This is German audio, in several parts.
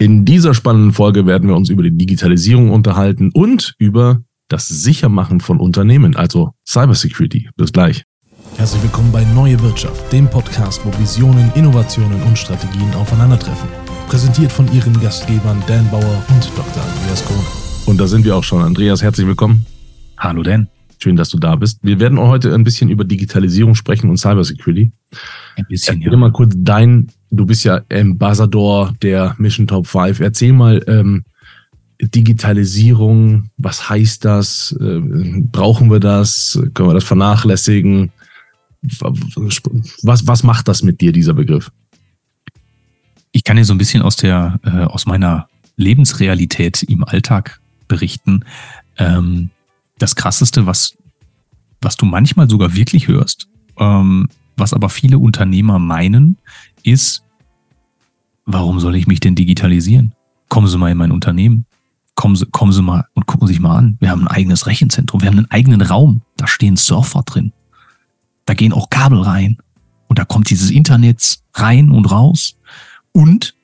In dieser spannenden Folge werden wir uns über die Digitalisierung unterhalten und über das Sichermachen von Unternehmen, also Cybersecurity. Bis gleich. Herzlich willkommen bei Neue Wirtschaft, dem Podcast, wo Visionen, Innovationen und Strategien aufeinandertreffen. Präsentiert von Ihren Gastgebern Dan Bauer und Dr. Andreas Kohn. Und da sind wir auch schon. Andreas, herzlich willkommen. Hallo Dan. Schön, dass du da bist. Wir werden heute ein bisschen über Digitalisierung sprechen und Cybersecurity. Ein bisschen, Erzähl ja. mal kurz dein, du bist ja Ambassador der Mission Top 5. Erzähl mal, ähm, Digitalisierung, was heißt das? Äh, brauchen wir das? Können wir das vernachlässigen? Was, was macht das mit dir, dieser Begriff? Ich kann dir so ein bisschen aus der, äh, aus meiner Lebensrealität im Alltag berichten. Ähm, das krasseste, was, was du manchmal sogar wirklich hörst, ähm, was aber viele Unternehmer meinen, ist, warum soll ich mich denn digitalisieren? Kommen Sie mal in mein Unternehmen. Kommen Sie, kommen Sie mal und gucken Sie sich mal an. Wir haben ein eigenes Rechenzentrum. Wir haben einen eigenen Raum. Da stehen Surfer drin. Da gehen auch Kabel rein. Und da kommt dieses Internet rein und raus. Und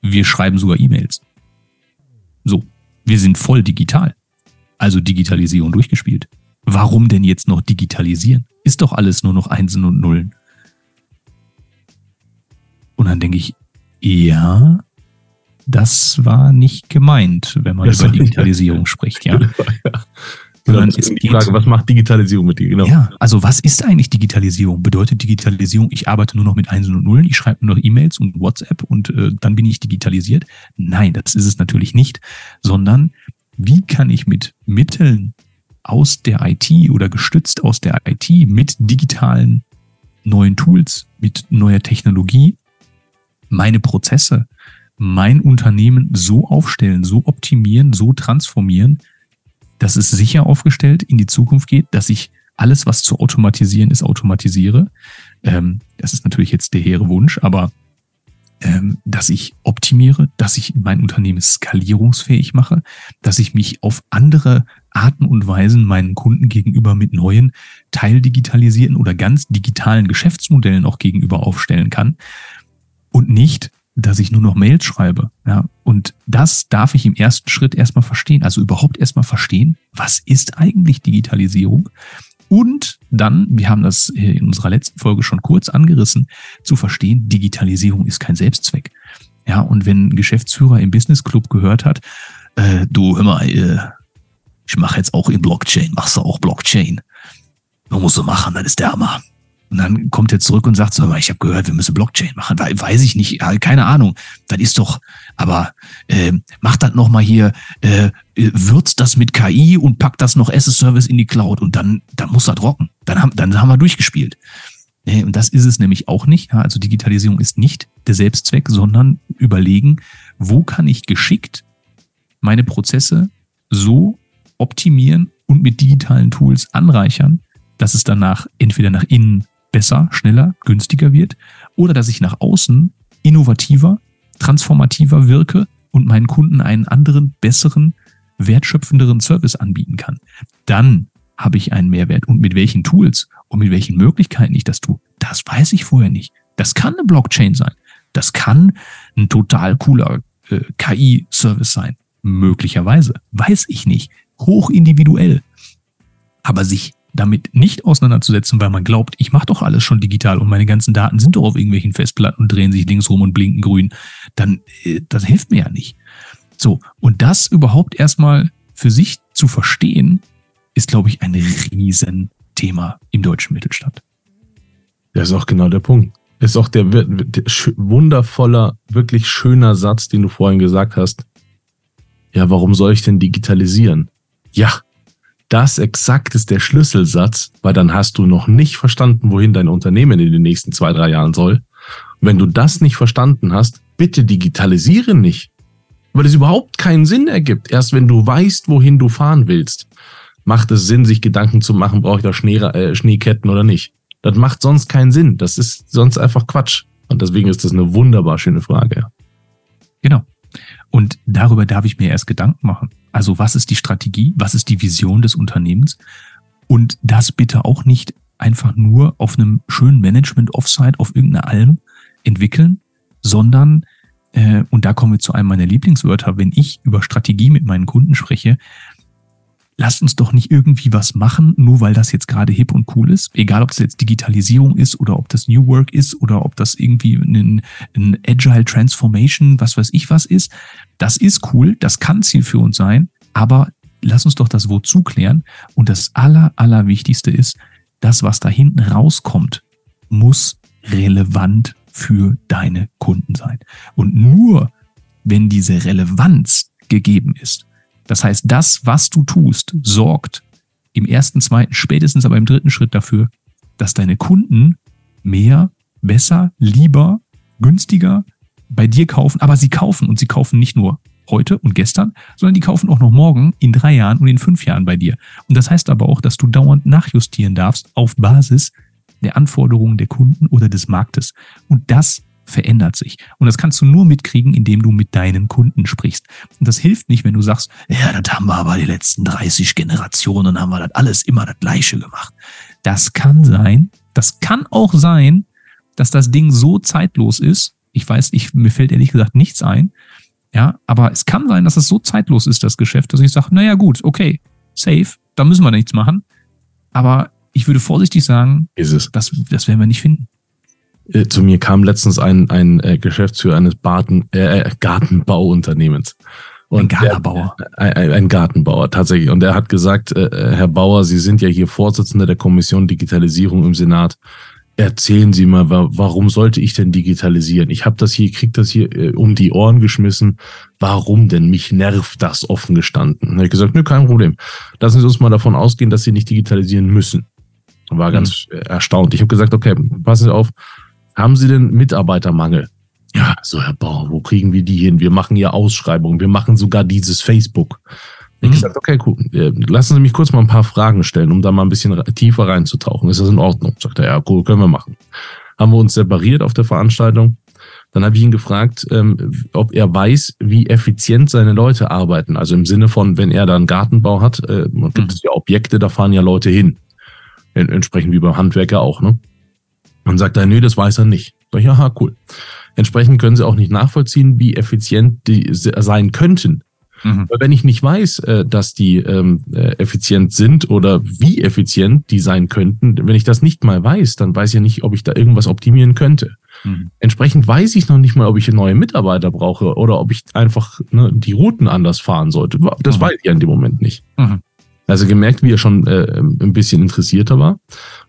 wir schreiben sogar E-Mails. So, wir sind voll digital also Digitalisierung durchgespielt. Warum denn jetzt noch digitalisieren? Ist doch alles nur noch Einsen und Nullen. Und dann denke ich, ja, das war nicht gemeint, wenn man das über Digitalisierung spricht, ja. ja. Genau, ist die Frage, was macht Digitalisierung mit dir? Genau. Ja, also was ist eigentlich Digitalisierung? Bedeutet Digitalisierung, ich arbeite nur noch mit Einsen und Nullen, ich schreibe nur noch E-Mails und WhatsApp und äh, dann bin ich digitalisiert? Nein, das ist es natürlich nicht, sondern wie kann ich mit Mitteln aus der IT oder gestützt aus der IT mit digitalen neuen Tools, mit neuer Technologie meine Prozesse, mein Unternehmen so aufstellen, so optimieren, so transformieren, dass es sicher aufgestellt in die Zukunft geht, dass ich alles, was zu automatisieren ist, automatisiere. Ähm, das ist natürlich jetzt der hehre Wunsch, aber ähm, dass ich optimiere, dass ich mein Unternehmen skalierungsfähig mache, dass ich mich auf andere Arten und Weisen meinen Kunden gegenüber mit neuen teildigitalisierten oder ganz digitalen Geschäftsmodellen auch gegenüber aufstellen kann und nicht, dass ich nur noch Mails schreibe. Ja, und das darf ich im ersten Schritt erstmal verstehen. Also überhaupt erstmal verstehen, was ist eigentlich Digitalisierung? Und dann, wir haben das in unserer letzten Folge schon kurz angerissen, zu verstehen, Digitalisierung ist kein Selbstzweck. Ja, und wenn ein Geschäftsführer im Business Club gehört hat, äh, du hör mal, äh, ich mache jetzt auch in Blockchain, machst du auch Blockchain. Man muss so machen, das ist der Hammer. Und dann kommt er zurück und sagt so, ich habe gehört, wir müssen Blockchain machen. Weiß ich nicht, keine Ahnung. Das ist doch, aber äh, mach das nochmal hier, äh, würzt das mit KI und packt das noch as a Service in die Cloud und dann, dann muss das rocken. Dann haben, dann haben wir durchgespielt. Äh, und das ist es nämlich auch nicht. Ja? Also Digitalisierung ist nicht der Selbstzweck, sondern überlegen, wo kann ich geschickt meine Prozesse so optimieren und mit digitalen Tools anreichern, dass es danach entweder nach innen besser, schneller, günstiger wird oder dass ich nach außen innovativer, transformativer wirke und meinen Kunden einen anderen, besseren, wertschöpfenderen Service anbieten kann. Dann habe ich einen Mehrwert. Und mit welchen Tools und mit welchen Möglichkeiten ich das tue, das weiß ich vorher nicht. Das kann eine Blockchain sein. Das kann ein total cooler äh, KI-Service sein. Möglicherweise. Weiß ich nicht. Hoch individuell. Aber sich damit nicht auseinanderzusetzen, weil man glaubt, ich mache doch alles schon digital und meine ganzen Daten sind doch auf irgendwelchen Festplatten und drehen sich links rum und blinken grün, dann äh, das hilft mir ja nicht. So, und das überhaupt erstmal für sich zu verstehen, ist, glaube ich, ein Riesenthema im deutschen Mittelstand. Das ist auch genau der Punkt. Ist auch der, der wundervoller, wirklich schöner Satz, den du vorhin gesagt hast. Ja, warum soll ich denn digitalisieren? Ja, das exakt ist der Schlüsselsatz, weil dann hast du noch nicht verstanden, wohin dein Unternehmen in den nächsten zwei, drei Jahren soll. wenn du das nicht verstanden hast, bitte digitalisiere nicht, weil es überhaupt keinen Sinn ergibt. Erst wenn du weißt, wohin du fahren willst, macht es Sinn, sich Gedanken zu machen, brauche ich da Schnee, äh, Schneeketten oder nicht. Das macht sonst keinen Sinn. Das ist sonst einfach Quatsch. Und deswegen ist das eine wunderbar schöne Frage. Genau. Und darüber darf ich mir erst Gedanken machen. Also was ist die Strategie? Was ist die Vision des Unternehmens? Und das bitte auch nicht einfach nur auf einem schönen Management-Offsite auf irgendeiner Alm entwickeln, sondern äh, und da kommen wir zu einem meiner Lieblingswörter, wenn ich über Strategie mit meinen Kunden spreche, lasst uns doch nicht irgendwie was machen, nur weil das jetzt gerade hip und cool ist. Egal, ob es jetzt Digitalisierung ist oder ob das New Work ist oder ob das irgendwie ein, ein Agile Transformation, was weiß ich was ist. Das ist cool, das kann Ziel für uns sein, aber lass uns doch das Wozu klären. Und das aller, allerwichtigste ist, das, was da hinten rauskommt, muss relevant für deine Kunden sein. Und nur wenn diese Relevanz gegeben ist, das heißt, das, was du tust, sorgt im ersten, zweiten, spätestens aber im dritten Schritt dafür, dass deine Kunden mehr, besser, lieber, günstiger bei dir kaufen. Aber sie kaufen und sie kaufen nicht nur heute und gestern, sondern die kaufen auch noch morgen, in drei Jahren und in fünf Jahren bei dir. Und das heißt aber auch, dass du dauernd nachjustieren darfst auf Basis der Anforderungen der Kunden oder des Marktes. Und das verändert sich. Und das kannst du nur mitkriegen, indem du mit deinen Kunden sprichst. Und das hilft nicht, wenn du sagst, ja, das haben wir aber die letzten 30 Generationen, haben wir das alles immer das Gleiche gemacht. Das kann sein, das kann auch sein, dass das Ding so zeitlos ist. Ich weiß, ich, mir fällt ehrlich gesagt nichts ein. Ja, aber es kann sein, dass es so zeitlos ist, das Geschäft, dass ich sage, naja, gut, okay, safe, da müssen wir nichts machen. Aber ich würde vorsichtig sagen, Ist es. das, das werden wir nicht finden. Äh, zu mir kam letztens ein, ein äh, Geschäftsführer eines Baden, äh, Gartenbauunternehmens. Ein der- Gartenbauer. Ein, ein ein Gartenbauer, tatsächlich. Und er hat gesagt, äh, äh, Herr Bauer, Sie sind ja hier Vorsitzender der Kommission Digitalisierung im Senat. Erzählen Sie mal, wa warum sollte ich denn digitalisieren? Ich habe das hier, krieg das hier äh, um die Ohren geschmissen. Warum denn? Mich nervt das offen gestanden. Dann habe ich gesagt, nö, kein Problem. Lassen Sie uns mal davon ausgehen, dass Sie nicht digitalisieren müssen. War ganz äh, erstaunt. Ich habe gesagt, okay, passen Sie auf, haben Sie denn Mitarbeitermangel? Ja, so Herr Bauer, wo kriegen wir die hin? Wir machen ja Ausschreibungen, wir machen sogar dieses Facebook. Ich Mhm. gesagt, okay, cool. Äh, Lassen Sie mich kurz mal ein paar Fragen stellen, um da mal ein bisschen tiefer reinzutauchen. Ist das in Ordnung? Sagt er, ja, cool, können wir machen. Haben wir uns separiert auf der Veranstaltung. Dann habe ich ihn gefragt, ähm, ob er weiß, wie effizient seine Leute arbeiten. Also im Sinne von, wenn er da einen Gartenbau hat, äh, gibt Mhm. es ja Objekte, da fahren ja Leute hin. En- Entsprechend wie beim Handwerker auch, ne? Und sagt er, nö, das weiß er nicht. Sag ich, aha, cool. Entsprechend können sie auch nicht nachvollziehen, wie effizient die se- sein könnten. Mhm. Weil wenn ich nicht weiß, äh, dass die ähm, äh, effizient sind oder wie effizient die sein könnten, wenn ich das nicht mal weiß, dann weiß ich ja nicht, ob ich da irgendwas optimieren könnte. Mhm. Entsprechend weiß ich noch nicht mal, ob ich neue Mitarbeiter brauche oder ob ich einfach ne, die Routen anders fahren sollte. Das Mhm. weiß ich ja in dem Moment nicht. Mhm. Also gemerkt, wie er schon äh, ein bisschen interessierter war.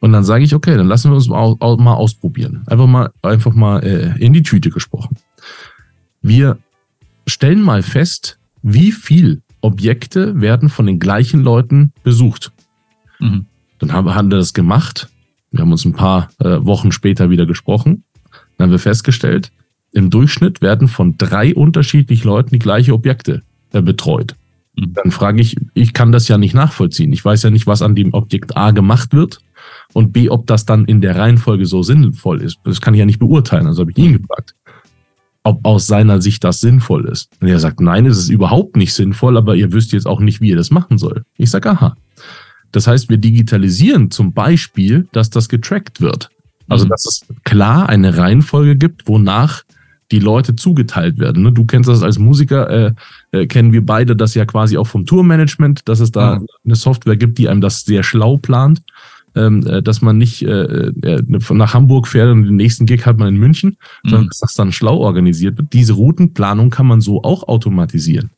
Und dann sage ich, okay, dann lassen wir uns mal, au- mal ausprobieren. Einfach mal, einfach mal äh, in die Tüte gesprochen. Wir stellen mal fest, wie viel Objekte werden von den gleichen Leuten besucht. Mhm. Dann haben wir, haben wir das gemacht. Wir haben uns ein paar äh, Wochen später wieder gesprochen. Dann haben wir festgestellt, im Durchschnitt werden von drei unterschiedlichen Leuten die gleiche Objekte äh, betreut. Mhm. Dann frage ich, ich kann das ja nicht nachvollziehen. Ich weiß ja nicht, was an dem Objekt A gemacht wird und B, ob das dann in der Reihenfolge so sinnvoll ist. Das kann ich ja nicht beurteilen. Also habe ich ihn gefragt, ob aus seiner Sicht das sinnvoll ist. Und er sagt, nein, es ist überhaupt nicht sinnvoll, aber ihr wisst jetzt auch nicht, wie ihr das machen soll. Ich sage, aha. Das heißt, wir digitalisieren zum Beispiel, dass das getrackt wird. Also, Mhm. dass es klar eine Reihenfolge gibt, wonach die Leute zugeteilt werden. ne? Du kennst das als Musiker, äh, äh, kennen wir beide das ja quasi auch vom Tourmanagement, dass es da Mhm. eine Software gibt, die einem das sehr schlau plant, dass man nicht äh, äh, nach Hamburg fährt und den nächsten Gig hat man in München, sondern Mhm. dass das dann schlau organisiert wird. Diese Routenplanung kann man so auch automatisieren.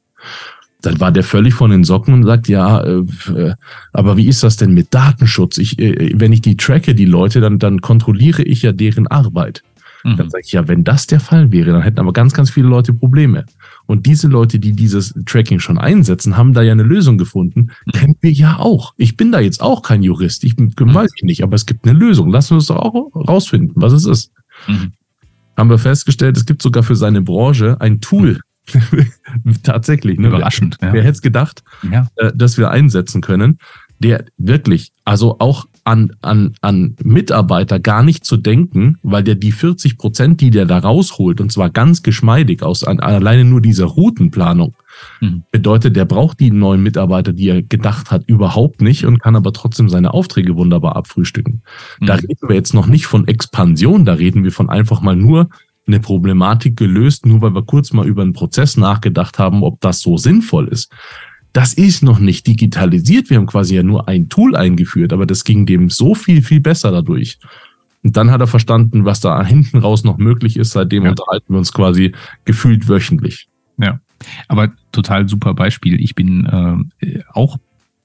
Dann war der völlig von den Socken und sagt, ja, äh, äh, aber wie ist das denn mit Datenschutz? Ich, äh, wenn ich die tracke, die Leute, dann, dann kontrolliere ich ja deren Arbeit. Dann Mhm. sage ich, ja, wenn das der Fall wäre, dann hätten aber ganz, ganz viele Leute Probleme. Und diese Leute, die dieses Tracking schon einsetzen, haben da ja eine Lösung gefunden. Kennen wir ja auch. Ich bin da jetzt auch kein Jurist. Ich bin, weiß ich nicht, aber es gibt eine Lösung. Lassen wir uns doch auch rausfinden, was es ist. Mhm. Haben wir festgestellt, es gibt sogar für seine Branche ein Tool. Tatsächlich. Ne? Überraschend. Wer, Ja. wer hätte es gedacht? ja. äh, das wir einsetzen können, der wirklich, also auch an, an, an Mitarbeiter gar nicht zu denken, weil der die 40 Prozent, die der da rausholt, und zwar ganz geschmeidig aus an, alleine nur dieser Routenplanung, Mhm. bedeutet, der braucht die neuen Mitarbeiter, die er gedacht hat, überhaupt nicht und kann aber trotzdem seine Aufträge wunderbar abfrühstücken. Da Mhm. reden wir jetzt noch nicht von Expansion, da reden wir von einfach mal nur eine Problematik gelöst, nur weil wir kurz mal über einen Prozess nachgedacht haben, ob das so sinnvoll ist. Das ist noch nicht digitalisiert. Wir haben quasi ja nur ein Tool eingeführt, aber das ging dem so viel, viel besser dadurch. Und dann hat er verstanden, was da hinten raus noch möglich ist. Seitdem ja. unterhalten wir uns quasi gefühlt wöchentlich. Ja, aber total super Beispiel. Ich bin äh, auch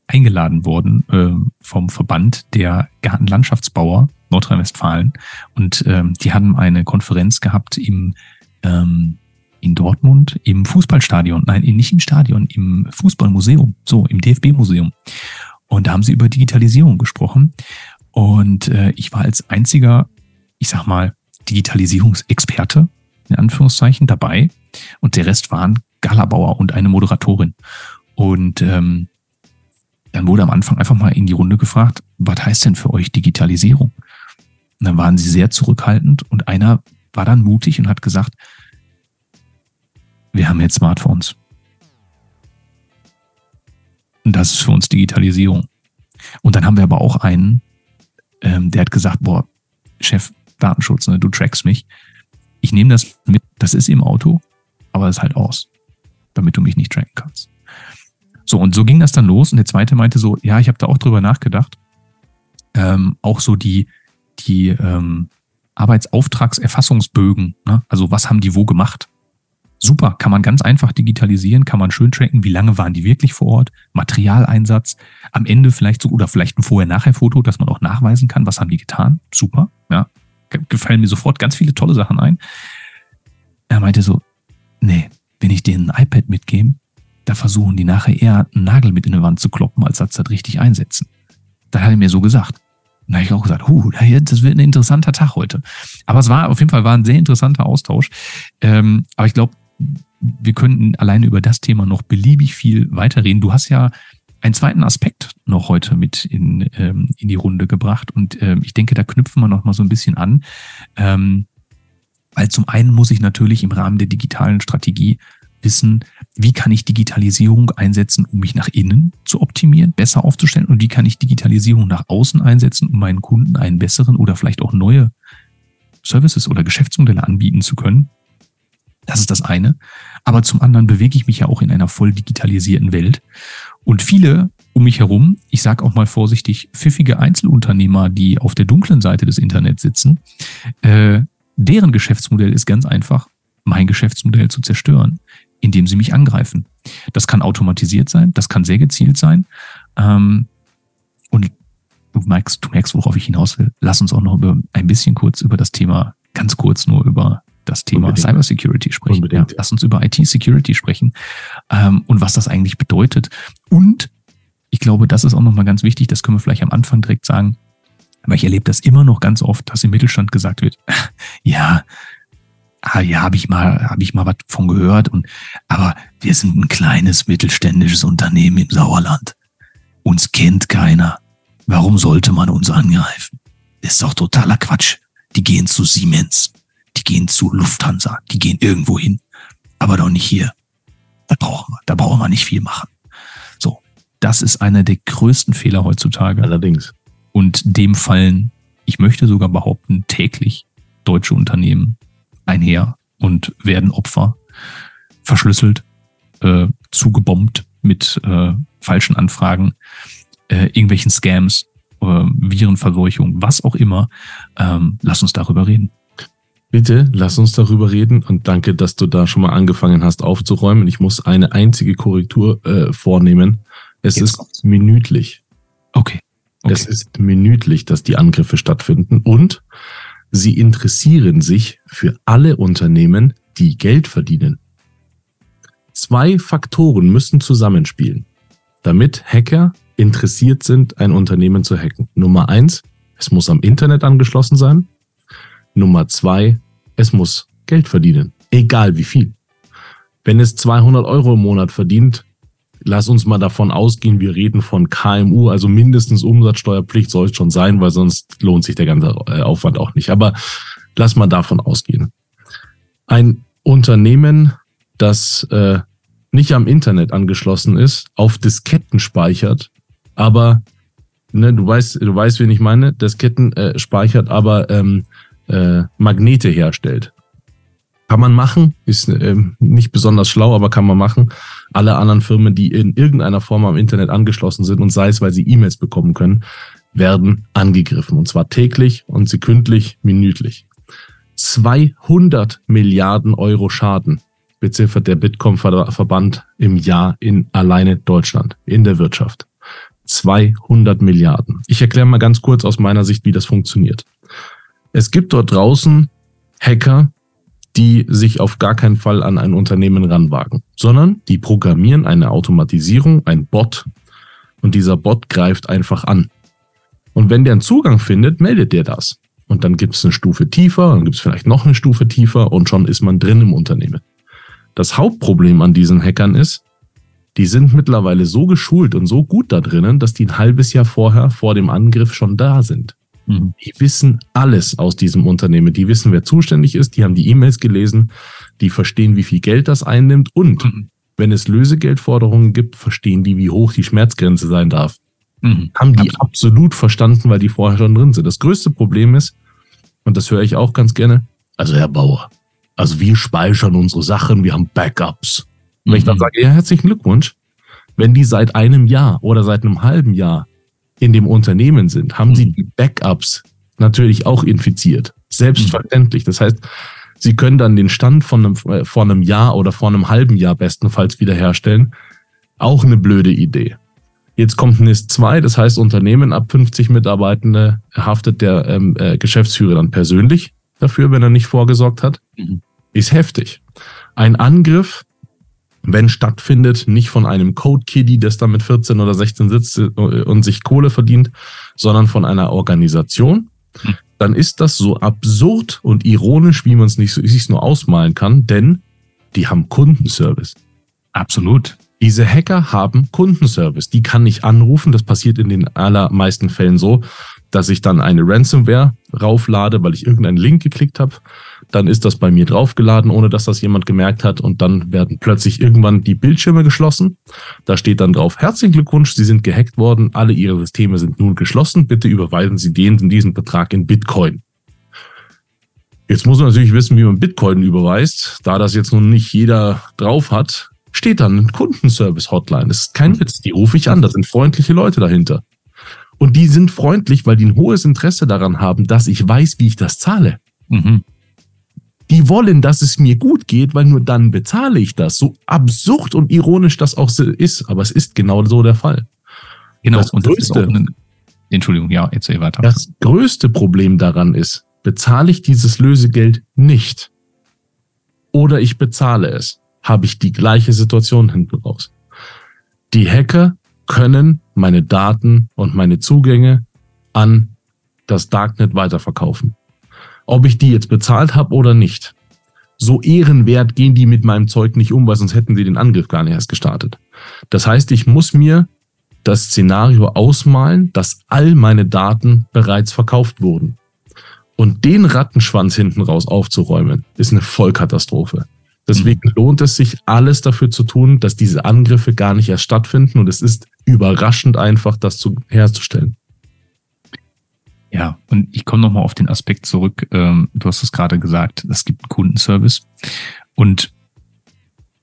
eingeladen worden äh, vom Verband der Gartenlandschaftsbauer Nordrhein-Westfalen. Und ähm, die haben eine Konferenz gehabt im, ähm, in Dortmund im Fußballstadion. Nein, nicht im Stadion, im Fußballmuseum, so im DFB-Museum. Und da haben sie über Digitalisierung gesprochen. Und äh, ich war als einziger, ich sag mal, Digitalisierungsexperte, in Anführungszeichen, dabei. Und der Rest waren Galabauer und eine Moderatorin. Und ähm, dann wurde am Anfang einfach mal in die Runde gefragt, was heißt denn für euch Digitalisierung? Und dann waren sie sehr zurückhaltend und einer war dann mutig und hat gesagt, wir haben jetzt Smartphones. Und das ist für uns Digitalisierung. Und dann haben wir aber auch einen, ähm, der hat gesagt, boah, Chef, Datenschutz, ne, du trackst mich. Ich nehme das mit, das ist im Auto, aber es ist halt aus, damit du mich nicht tracken kannst. So, und so ging das dann los. Und der zweite meinte so, ja, ich habe da auch drüber nachgedacht. Ähm, auch so die, die ähm, Arbeitsauftragserfassungsbögen, ne? also was haben die wo gemacht? Super, kann man ganz einfach digitalisieren, kann man schön tracken, wie lange waren die wirklich vor Ort, Materialeinsatz, am Ende vielleicht so oder vielleicht ein Vorher-Nachher-Foto, dass man auch nachweisen kann, was haben die getan. Super, ja, gefallen mir sofort ganz viele tolle Sachen ein. Er meinte so, nee, wenn ich denen ein iPad mitgebe, da versuchen die nachher eher einen Nagel mit in die Wand zu kloppen, als das richtig einsetzen. Da hat er mir so gesagt. Und da habe ich auch gesagt, huh, das wird ein interessanter Tag heute. Aber es war auf jeden Fall war ein sehr interessanter Austausch. Ähm, aber ich glaube, wir könnten alleine über das Thema noch beliebig viel weiterreden. Du hast ja einen zweiten Aspekt noch heute mit in, ähm, in die Runde gebracht. Und ähm, ich denke, da knüpfen wir noch mal so ein bisschen an. Ähm, weil zum einen muss ich natürlich im Rahmen der digitalen Strategie wissen, wie kann ich Digitalisierung einsetzen, um mich nach innen zu optimieren, besser aufzustellen und wie kann ich Digitalisierung nach außen einsetzen, um meinen Kunden einen besseren oder vielleicht auch neue Services oder Geschäftsmodelle anbieten zu können. Das ist das eine. Aber zum anderen bewege ich mich ja auch in einer voll digitalisierten Welt. Und viele um mich herum, ich sage auch mal vorsichtig, pfiffige Einzelunternehmer, die auf der dunklen Seite des Internets sitzen, äh, deren Geschäftsmodell ist ganz einfach, mein Geschäftsmodell zu zerstören indem sie mich angreifen. Das kann automatisiert sein, das kann sehr gezielt sein. Ähm, und du merkst, du merkst, worauf ich hinaus will. Lass uns auch noch über ein bisschen kurz über das Thema, ganz kurz nur über das Thema Unbedingt. Cybersecurity sprechen. Unbedingt. Ja, lass uns über IT-Security sprechen ähm, und was das eigentlich bedeutet. Und ich glaube, das ist auch nochmal ganz wichtig, das können wir vielleicht am Anfang direkt sagen, weil ich erlebe das immer noch ganz oft, dass im Mittelstand gesagt wird, ja, ah, ja, habe ich mal, habe ich mal was von gehört. Und aber wir sind ein kleines mittelständisches Unternehmen im Sauerland. Uns kennt keiner. Warum sollte man uns angreifen? Das ist doch totaler Quatsch. Die gehen zu Siemens, die gehen zu Lufthansa, die gehen irgendwo hin, aber doch nicht hier. Da brauchen wir, da brauchen wir nicht viel machen. So, das ist einer der größten Fehler heutzutage. Allerdings. Und dem fallen, ich möchte sogar behaupten, täglich deutsche Unternehmen einher und werden Opfer, verschlüsselt, äh, zugebombt mit äh, falschen Anfragen, äh, irgendwelchen Scams, äh, Virenverseuchung, was auch immer. Ähm, lass uns darüber reden. Bitte, lass uns darüber reden und danke, dass du da schon mal angefangen hast aufzuräumen. Ich muss eine einzige Korrektur äh, vornehmen. Es Jetzt ist kommt's. minütlich. Okay. okay. Es ist minütlich, dass die Angriffe stattfinden und Sie interessieren sich für alle Unternehmen, die Geld verdienen. Zwei Faktoren müssen zusammenspielen, damit Hacker interessiert sind, ein Unternehmen zu hacken. Nummer eins, es muss am Internet angeschlossen sein. Nummer zwei, es muss Geld verdienen, egal wie viel. Wenn es 200 Euro im Monat verdient, lass uns mal davon ausgehen, wir reden von KMU, also mindestens Umsatzsteuerpflicht soll es schon sein, weil sonst lohnt sich der ganze äh, Aufwand auch nicht. Aber lass mal davon ausgehen. Ein Unternehmen, das äh, nicht am Internet angeschlossen ist, auf Disketten speichert, aber ne, du weißt, du weißt, wen ich meine, Disketten äh, speichert, aber ähm, äh, Magnete herstellt. Kann man machen, ist ähm, nicht besonders schlau, aber kann man machen. Alle anderen Firmen, die in irgendeiner Form am Internet angeschlossen sind und sei es, weil sie E-Mails bekommen können, werden angegriffen. Und zwar täglich und sekündlich, minütlich. 200 Milliarden Euro Schaden beziffert der Bitkom-Verband im Jahr in alleine Deutschland, in der Wirtschaft. 200 Milliarden. Ich erkläre mal ganz kurz aus meiner Sicht, wie das funktioniert. Es gibt dort draußen Hacker, die sich auf gar keinen Fall an ein Unternehmen ranwagen, sondern die programmieren eine Automatisierung, ein Bot, und dieser Bot greift einfach an. Und wenn der einen Zugang findet, meldet der das. Und dann gibt es eine Stufe tiefer, dann gibt es vielleicht noch eine Stufe tiefer und schon ist man drin im Unternehmen. Das Hauptproblem an diesen Hackern ist, die sind mittlerweile so geschult und so gut da drinnen, dass die ein halbes Jahr vorher vor dem Angriff schon da sind. Mhm. Die wissen alles aus diesem Unternehmen. Die wissen, wer zuständig ist. Die haben die E-Mails gelesen. Die verstehen, wie viel Geld das einnimmt. Und mhm. wenn es Lösegeldforderungen gibt, verstehen die, wie hoch die Schmerzgrenze sein darf. Mhm. Haben die absolut. absolut verstanden, weil die vorher schon drin sind. Das größte Problem ist, und das höre ich auch ganz gerne, also Herr Bauer, also wir speichern unsere Sachen, wir haben Backups. Und wenn ich dann mhm. sage, ja, herzlichen Glückwunsch, wenn die seit einem Jahr oder seit einem halben Jahr in dem Unternehmen sind, haben sie mhm. die Backups natürlich auch infiziert. Selbstverständlich. Das heißt, sie können dann den Stand von einem, äh, vor einem Jahr oder vor einem halben Jahr bestenfalls wiederherstellen. Auch eine blöde Idee. Jetzt kommt NIS 2, das heißt Unternehmen ab 50 Mitarbeitende haftet der ähm, äh, Geschäftsführer dann persönlich dafür, wenn er nicht vorgesorgt hat. Mhm ist heftig. Ein Angriff, wenn stattfindet, nicht von einem Code-Kiddie, das da mit 14 oder 16 sitzt und sich Kohle verdient, sondern von einer Organisation, hm. dann ist das so absurd und ironisch, wie man es nicht so, sich nur ausmalen kann, denn die haben Kundenservice. Absolut. Diese Hacker haben Kundenservice. Die kann ich anrufen. Das passiert in den allermeisten Fällen so, dass ich dann eine Ransomware rauflade, weil ich irgendeinen Link geklickt habe dann ist das bei mir draufgeladen, ohne dass das jemand gemerkt hat und dann werden plötzlich irgendwann die Bildschirme geschlossen. Da steht dann drauf, herzlichen Glückwunsch, Sie sind gehackt worden, alle Ihre Systeme sind nun geschlossen, bitte überweisen Sie den diesen Betrag in Bitcoin. Jetzt muss man natürlich wissen, wie man Bitcoin überweist. Da das jetzt nun nicht jeder drauf hat, steht dann ein Kundenservice-Hotline. Das ist kein Witz. Die rufe ich an. Da sind freundliche Leute dahinter. Und die sind freundlich, weil die ein hohes Interesse daran haben, dass ich weiß, wie ich das zahle. Mhm. Die wollen, dass es mir gut geht, weil nur dann bezahle ich das. So absurd und ironisch das auch ist, aber es ist genau so der Fall. Genau, das und größte, das ist eine, Entschuldigung, ja, erzähl weiter. Das größte Problem daran ist, bezahle ich dieses Lösegeld nicht oder ich bezahle es, habe ich die gleiche Situation hinten raus. Die Hacker können meine Daten und meine Zugänge an das Darknet weiterverkaufen ob ich die jetzt bezahlt habe oder nicht. So ehrenwert gehen die mit meinem Zeug nicht um, weil sonst hätten sie den Angriff gar nicht erst gestartet. Das heißt, ich muss mir das Szenario ausmalen, dass all meine Daten bereits verkauft wurden. Und den Rattenschwanz hinten raus aufzuräumen, ist eine Vollkatastrophe. Deswegen mhm. lohnt es sich, alles dafür zu tun, dass diese Angriffe gar nicht erst stattfinden. Und es ist überraschend einfach, das zu, herzustellen. Ja, und ich komme nochmal auf den Aspekt zurück. Ähm, du hast es gerade gesagt, es gibt einen Kundenservice. Und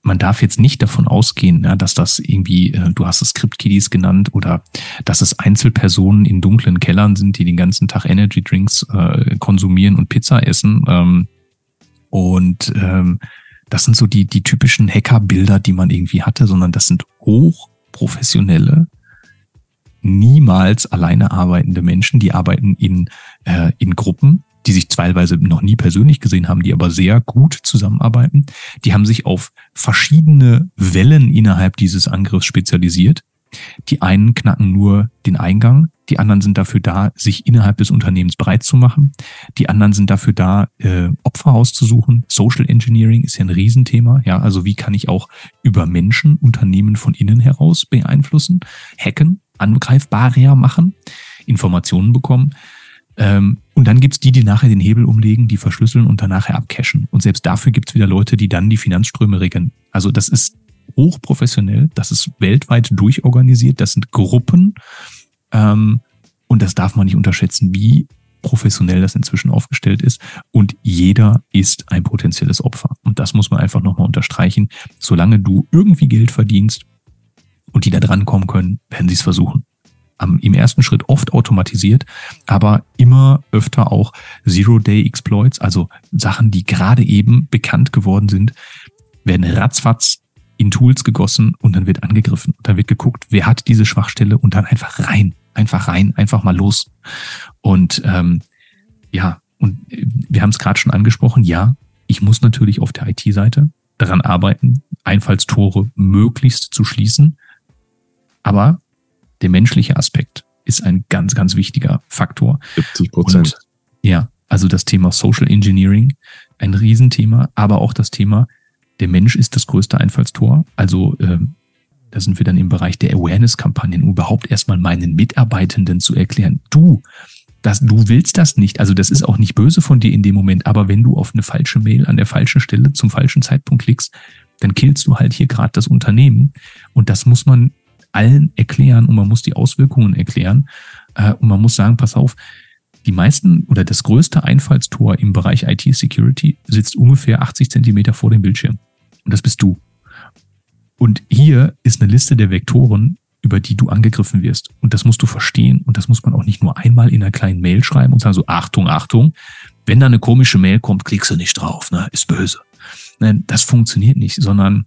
man darf jetzt nicht davon ausgehen, dass das irgendwie, äh, du hast es Script-Kiddies genannt, oder dass es Einzelpersonen in dunklen Kellern sind, die den ganzen Tag Energy Drinks äh, konsumieren und Pizza essen. Ähm, und ähm, das sind so die, die typischen Hacker-Bilder, die man irgendwie hatte, sondern das sind hochprofessionelle, niemals alleine arbeitende Menschen, die arbeiten in, äh, in Gruppen, die sich teilweise noch nie persönlich gesehen haben, die aber sehr gut zusammenarbeiten. Die haben sich auf verschiedene Wellen innerhalb dieses Angriffs spezialisiert. Die einen knacken nur den Eingang, die anderen sind dafür da, sich innerhalb des Unternehmens breit zu machen. Die anderen sind dafür da, äh, Opfer auszusuchen. Social Engineering ist ja ein Riesenthema. Ja, also wie kann ich auch über Menschen Unternehmen von innen heraus beeinflussen? Hacken angreifbarer machen, Informationen bekommen. Ähm, und dann gibt's die, die nachher den Hebel umlegen, die verschlüsseln und dann nachher abcashen. Und selbst dafür gibt's wieder Leute, die dann die Finanzströme regeln. Also das ist hochprofessionell, das ist weltweit durchorganisiert, das sind Gruppen. Ähm, und das darf man nicht unterschätzen, wie professionell das inzwischen aufgestellt ist. Und jeder ist ein potenzielles Opfer. Und das muss man einfach nochmal unterstreichen. Solange du irgendwie Geld verdienst und die da dran kommen können, werden sie es versuchen. Am, Im ersten Schritt oft automatisiert, aber immer öfter auch Zero-Day-Exploits, also Sachen, die gerade eben bekannt geworden sind, werden ratzfatz in Tools gegossen und dann wird angegriffen. Und dann wird geguckt, wer hat diese Schwachstelle und dann einfach rein einfach rein, einfach mal los. Und ähm, ja, und wir haben es gerade schon angesprochen, ja, ich muss natürlich auf der IT-Seite daran arbeiten, Einfallstore möglichst zu schließen. Aber der menschliche Aspekt ist ein ganz, ganz wichtiger Faktor. 70 Prozent. Ja, also das Thema Social Engineering, ein Riesenthema, aber auch das Thema, der Mensch ist das größte Einfallstor. Also ähm, da sind wir dann im Bereich der Awareness-Kampagnen, um überhaupt erstmal meinen Mitarbeitenden zu erklären, du, das, du willst das nicht. Also das ist auch nicht böse von dir in dem Moment, aber wenn du auf eine falsche Mail an der falschen Stelle zum falschen Zeitpunkt klickst, dann killst du halt hier gerade das Unternehmen. Und das muss man allen erklären und man muss die Auswirkungen erklären. Äh, und man muss sagen, pass auf, die meisten oder das größte Einfallstor im Bereich IT-Security sitzt ungefähr 80 Zentimeter vor dem Bildschirm. Und das bist du. Und hier ist eine Liste der Vektoren, über die du angegriffen wirst. Und das musst du verstehen. Und das muss man auch nicht nur einmal in einer kleinen Mail schreiben und sagen so, Achtung, Achtung. Wenn da eine komische Mail kommt, klickst du nicht drauf, ne? Ist böse. Nein, das funktioniert nicht, sondern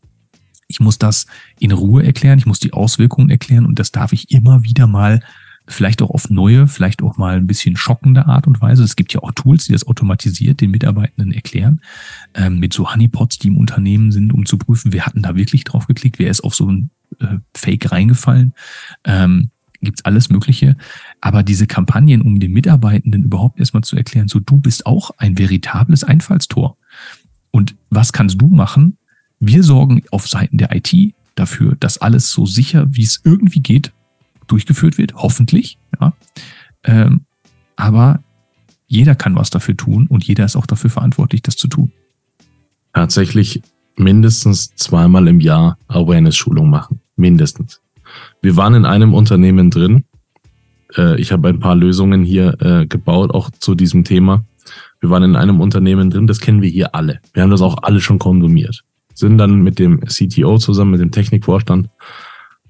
ich muss das in Ruhe erklären, ich muss die Auswirkungen erklären und das darf ich immer wieder mal vielleicht auch auf neue, vielleicht auch mal ein bisschen schockende Art und Weise. Es gibt ja auch Tools, die das automatisiert den Mitarbeitenden erklären, ähm, mit so Honeypots, die im Unternehmen sind, um zu prüfen, wer hat denn da wirklich drauf geklickt, wer ist auf so ein äh, Fake reingefallen. Ähm, gibt's alles Mögliche. Aber diese Kampagnen, um den Mitarbeitenden überhaupt erstmal zu erklären, so du bist auch ein veritables Einfallstor. Und was kannst du machen? Wir sorgen auf Seiten der IT dafür, dass alles so sicher, wie es irgendwie geht, durchgeführt wird, hoffentlich. Ja. Ähm, aber jeder kann was dafür tun und jeder ist auch dafür verantwortlich, das zu tun. Tatsächlich mindestens zweimal im Jahr Awareness-Schulung machen. Mindestens. Wir waren in einem Unternehmen drin. Äh, ich habe ein paar Lösungen hier äh, gebaut, auch zu diesem Thema. Wir waren in einem Unternehmen drin, das kennen wir hier alle. Wir haben das auch alle schon konsumiert. Sind dann mit dem CTO zusammen, mit dem Technikvorstand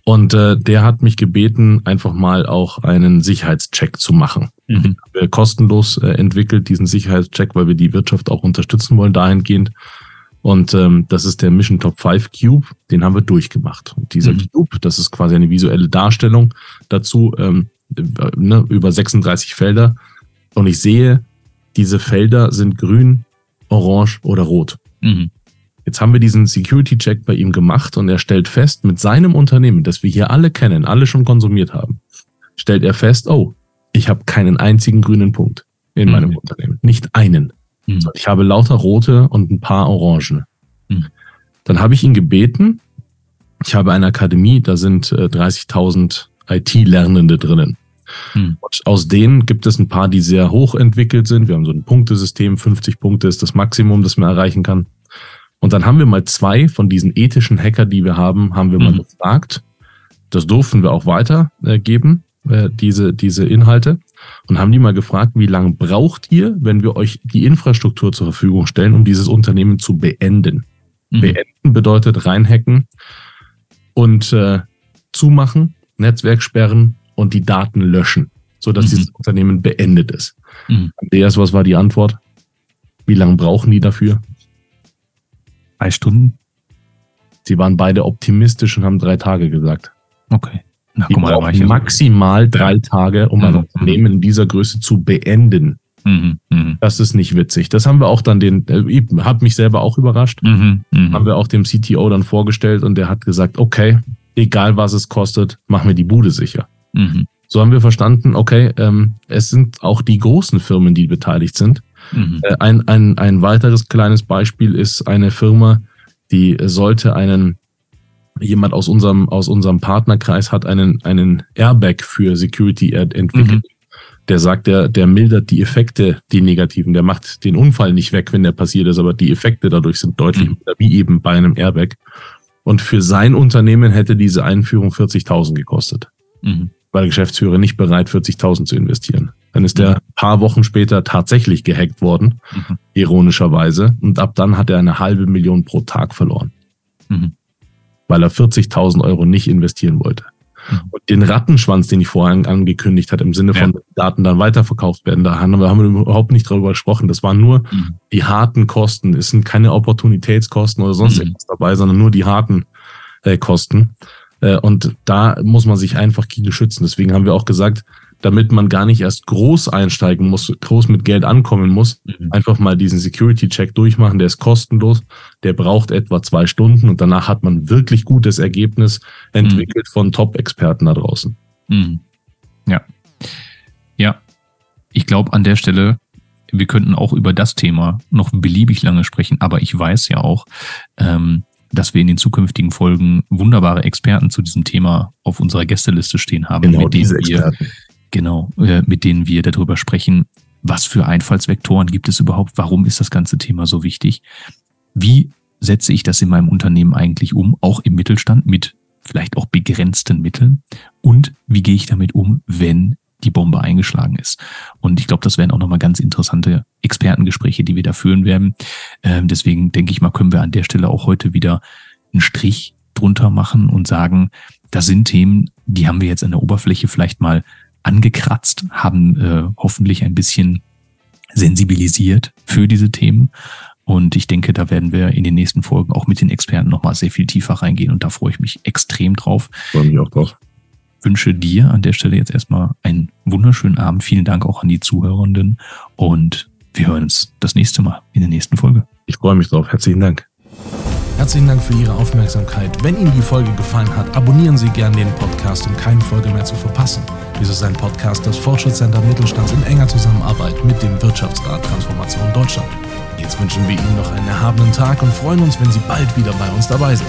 und äh, der hat mich gebeten, einfach mal auch einen Sicherheitscheck zu machen. Mhm. Wir kostenlos äh, entwickelt diesen Sicherheitscheck, weil wir die Wirtschaft auch unterstützen wollen dahingehend. Und ähm, das ist der Mission Top 5 Cube, den haben wir durchgemacht. Und dieser mhm. Cube, das ist quasi eine visuelle Darstellung dazu, ähm, äh, ne, über 36 Felder. Und ich sehe, diese Felder sind grün, orange oder rot. Mhm. Jetzt haben wir diesen Security-Check bei ihm gemacht und er stellt fest, mit seinem Unternehmen, das wir hier alle kennen, alle schon konsumiert haben, stellt er fest, oh, ich habe keinen einzigen grünen Punkt in mhm. meinem Unternehmen. Nicht einen. Mhm. Ich habe lauter rote und ein paar orangene. Mhm. Dann habe ich ihn gebeten, ich habe eine Akademie, da sind äh, 30.000 IT-Lernende drinnen. Und aus denen gibt es ein paar, die sehr hoch entwickelt sind. Wir haben so ein Punktesystem, 50 Punkte ist das Maximum, das man erreichen kann. Und dann haben wir mal zwei von diesen ethischen Hacker, die wir haben, haben wir mhm. mal gefragt. Das durften wir auch weitergeben, äh, diese, diese Inhalte. Und haben die mal gefragt, wie lange braucht ihr, wenn wir euch die Infrastruktur zur Verfügung stellen, um dieses Unternehmen zu beenden? Mhm. Beenden bedeutet reinhacken und äh, zumachen, Netzwerk sperren und die Daten löschen, sodass mhm. dieses Unternehmen beendet ist. Mhm. Andreas, was war die Antwort? Wie lange brauchen die dafür? Drei Stunden? Sie waren beide optimistisch und haben drei Tage gesagt. Okay. Na, die guck mal, brauchen maximal drei ja. Tage, um mhm. ein Unternehmen in dieser Größe zu beenden. Mhm. Mhm. Das ist nicht witzig. Das haben wir auch dann den, äh, hat mich selber auch überrascht, mhm. Mhm. haben wir auch dem CTO dann vorgestellt und der hat gesagt, okay, egal was es kostet, machen wir die Bude sicher. Mhm. So haben wir verstanden, okay, ähm, es sind auch die großen Firmen, die beteiligt sind. Mhm. Äh, ein, ein, ein weiteres kleines Beispiel ist eine Firma, die sollte einen, jemand aus unserem, aus unserem Partnerkreis hat einen, einen Airbag für Security entwickelt. Mhm. Der sagt, der, der mildert die Effekte, die negativen. Der macht den Unfall nicht weg, wenn der passiert ist, aber die Effekte dadurch sind deutlich mhm. wie eben bei einem Airbag. Und für sein Unternehmen hätte diese Einführung 40.000 gekostet. Mhm. Der Geschäftsführer nicht bereit, 40.000 zu investieren. Dann ist der ein paar Wochen später tatsächlich gehackt worden, Mhm. ironischerweise. Und ab dann hat er eine halbe Million pro Tag verloren, Mhm. weil er 40.000 Euro nicht investieren wollte. Mhm. Und den Rattenschwanz, den ich vorhin angekündigt hat, im Sinne von Ja. Daten dann weiterverkauft werden, da haben wir, haben wir überhaupt nicht darüber gesprochen. Das waren nur Mhm. die harten Kosten. Es sind keine Opportunitätskosten oder sonst Mhm. irgendwas dabei, sondern nur die harten äh, Kosten. Äh, und da muss man sich einfach Kiel schützen. Deswegen haben wir auch gesagt, damit man gar nicht erst groß einsteigen muss, groß mit Geld ankommen muss, Mhm. einfach mal diesen Security-Check durchmachen. Der ist kostenlos. Der braucht etwa zwei Stunden und danach hat man wirklich gutes Ergebnis entwickelt von Top-Experten da draußen. Mhm. Ja. Ja. Ich glaube an der Stelle, wir könnten auch über das Thema noch beliebig lange sprechen, aber ich weiß ja auch, ähm, dass wir in den zukünftigen Folgen wunderbare Experten zu diesem Thema auf unserer Gästeliste stehen haben, Genau mit denen diese wir. Genau, äh, mit denen wir darüber sprechen, was für Einfallsvektoren gibt es überhaupt, warum ist das ganze Thema so wichtig, wie setze ich das in meinem Unternehmen eigentlich um, auch im Mittelstand mit vielleicht auch begrenzten Mitteln und wie gehe ich damit um, wenn die Bombe eingeschlagen ist. Und ich glaube, das wären auch nochmal ganz interessante Expertengespräche, die wir da führen werden. Ähm, deswegen denke ich mal, können wir an der Stelle auch heute wieder einen Strich drunter machen und sagen, das sind Themen, die haben wir jetzt an der Oberfläche vielleicht mal angekratzt, haben äh, hoffentlich ein bisschen sensibilisiert für diese Themen. Und ich denke, da werden wir in den nächsten Folgen auch mit den Experten nochmal sehr viel tiefer reingehen. Und da freue ich mich extrem drauf. Freue mich auch drauf. Wünsche dir an der Stelle jetzt erstmal einen wunderschönen Abend. Vielen Dank auch an die Zuhörenden. Und wir hören uns das nächste Mal in der nächsten Folge. Ich freue mich drauf. Herzlichen Dank. Herzlichen Dank für Ihre Aufmerksamkeit. Wenn Ihnen die Folge gefallen hat, abonnieren Sie gerne den Podcast, um keine Folge mehr zu verpassen. Dies ist ein Podcast des Fortschrittscenter Mittelstands in enger Zusammenarbeit mit dem Wirtschaftsrat Transformation Deutschland. Jetzt wünschen wir Ihnen noch einen erhabenen Tag und freuen uns, wenn Sie bald wieder bei uns dabei sind.